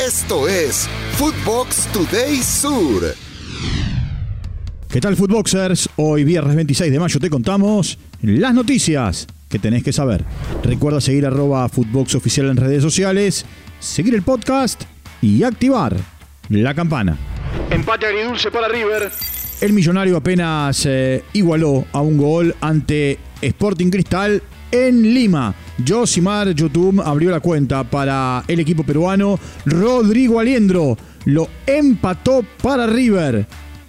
Esto es Footbox Today Sur. ¿Qué tal, Footboxers? Hoy, viernes 26 de mayo, te contamos las noticias que tenés que saber. Recuerda seguir arroba Footbox Oficial en redes sociales, seguir el podcast y activar la campana. Empate agridulce para River. El millonario apenas eh, igualó a un gol ante Sporting Cristal en Lima. Josimar Yotum abrió la cuenta para el equipo peruano. Rodrigo Aliendro lo empató para River.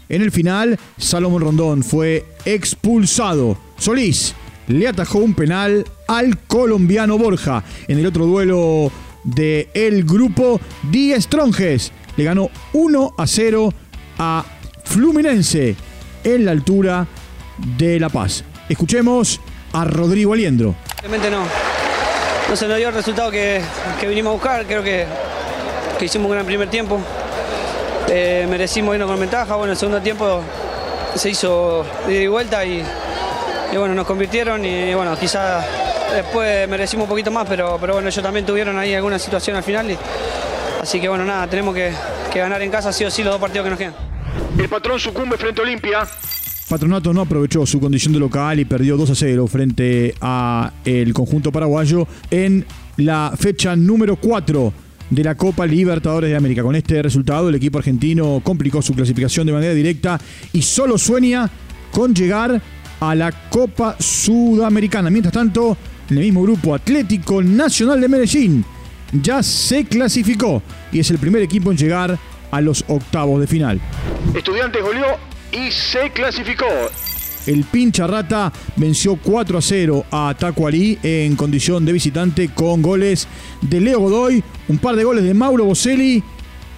En el final, Salomón Rondón fue expulsado. Solís le atajó un penal al colombiano Borja. En el otro duelo del el grupo, Die Stronges le ganó 1 a 0 a Fluminense en la altura de La Paz. Escuchemos a Rodrigo Aliendro. No se nos dio el resultado que, que vinimos a buscar. Creo que, que hicimos un gran primer tiempo. Eh, merecimos irnos con ventaja. Bueno, el segundo tiempo se hizo ida y vuelta y, y bueno, nos convirtieron y bueno, quizás después merecimos un poquito más, pero, pero bueno, ellos también tuvieron ahí alguna situación al final. así que bueno, nada, tenemos que, que ganar en casa sí o sí los dos partidos que nos quedan. El patrón sucumbe frente a Olimpia. Patronato no aprovechó su condición de local y perdió 2 a 0 frente a el conjunto paraguayo en la fecha número 4 de la Copa Libertadores de América. Con este resultado, el equipo argentino complicó su clasificación de manera directa y solo sueña con llegar a la Copa Sudamericana. Mientras tanto, en el mismo grupo Atlético Nacional de Medellín ya se clasificó y es el primer equipo en llegar a los octavos de final. Estudiantes goleó y se clasificó. El pincha rata venció 4 a 0 a Tacuarí en condición de visitante con goles de Leo Godoy, un par de goles de Mauro Boselli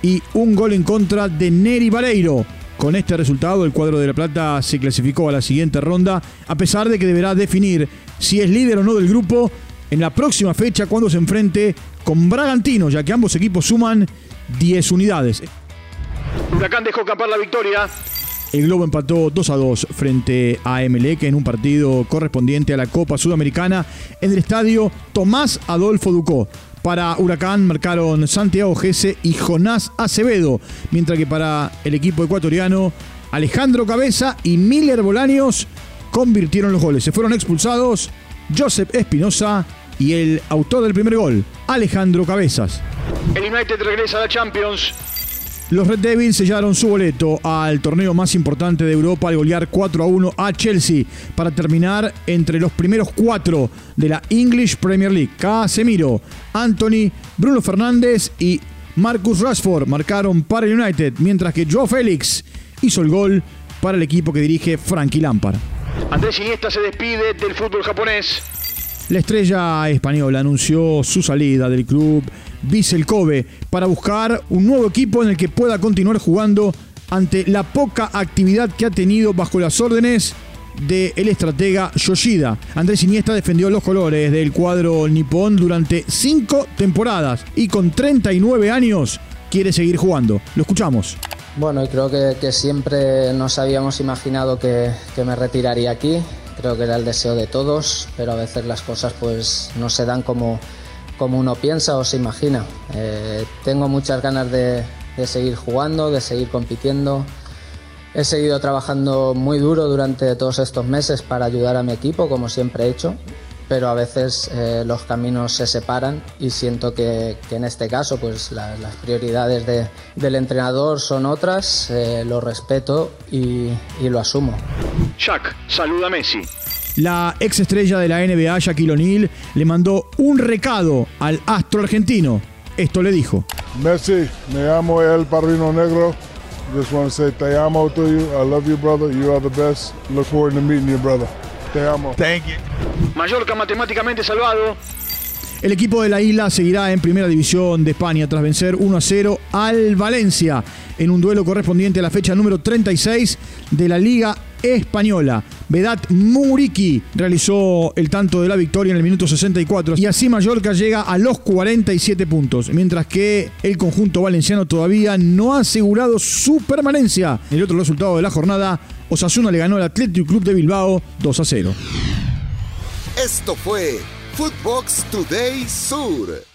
y un gol en contra de Neri Vareiro. Con este resultado, el cuadro de La Plata se clasificó a la siguiente ronda, a pesar de que deberá definir si es líder o no del grupo en la próxima fecha cuando se enfrente con Bragantino, ya que ambos equipos suman 10 unidades. Huracán dejó escapar la victoria. El Globo empató 2 a 2 frente a Emelec en un partido correspondiente a la Copa Sudamericana en el estadio Tomás Adolfo Ducó. Para Huracán marcaron Santiago Gese y Jonás Acevedo, mientras que para el equipo ecuatoriano Alejandro Cabeza y Miller Bolaños convirtieron los goles. Se fueron expulsados Joseph Espinosa y el autor del primer gol, Alejandro Cabezas. El United regresa a la Champions. Los Red Devils sellaron su boleto al torneo más importante de Europa al golear 4 a 1 a Chelsea para terminar entre los primeros cuatro de la English Premier League. Casemiro, Anthony, Bruno Fernández y Marcus Rashford marcaron para el United, mientras que Joe Félix hizo el gol para el equipo que dirige Frankie Lampard. Andrés Iniesta se despide del fútbol japonés. La estrella española anunció su salida del club Vissel Kobe para buscar un nuevo equipo en el que pueda continuar jugando ante la poca actividad que ha tenido bajo las órdenes del estratega Yoshida. Andrés Iniesta defendió los colores del cuadro nipón durante cinco temporadas y con 39 años quiere seguir jugando. Lo escuchamos. Bueno, y creo que, que siempre nos habíamos imaginado que, que me retiraría aquí. Creo que era el deseo de todos, pero a veces las cosas pues no se dan como, como uno piensa o se imagina. Eh, tengo muchas ganas de, de seguir jugando, de seguir compitiendo. He seguido trabajando muy duro durante todos estos meses para ayudar a mi equipo, como siempre he hecho, pero a veces eh, los caminos se separan y siento que, que en este caso pues la- las prioridades de- del entrenador son otras, eh, lo respeto y, y lo asumo. Jack saluda a Messi. La ex estrella de la NBA, Shaquille O'Neal, le mandó un recado al astro argentino. Esto le dijo. Messi, me llamo El Padrino Negro. Just want to say te amo to you. I love you, brother. You are the best. Look forward to meeting you, brother. Te amo. Mallorca matemáticamente salvado. El equipo de la isla seguirá en primera división de España tras vencer 1 a 0 al Valencia en un duelo correspondiente a la fecha número 36 de la Liga Española. Vedat Muriki realizó el tanto de la victoria en el minuto 64 y así Mallorca llega a los 47 puntos, mientras que el conjunto valenciano todavía no ha asegurado su permanencia. El otro resultado de la jornada, Osasuna le ganó al Athletic Club de Bilbao 2 a 0. Esto fue Footbox Today Sur.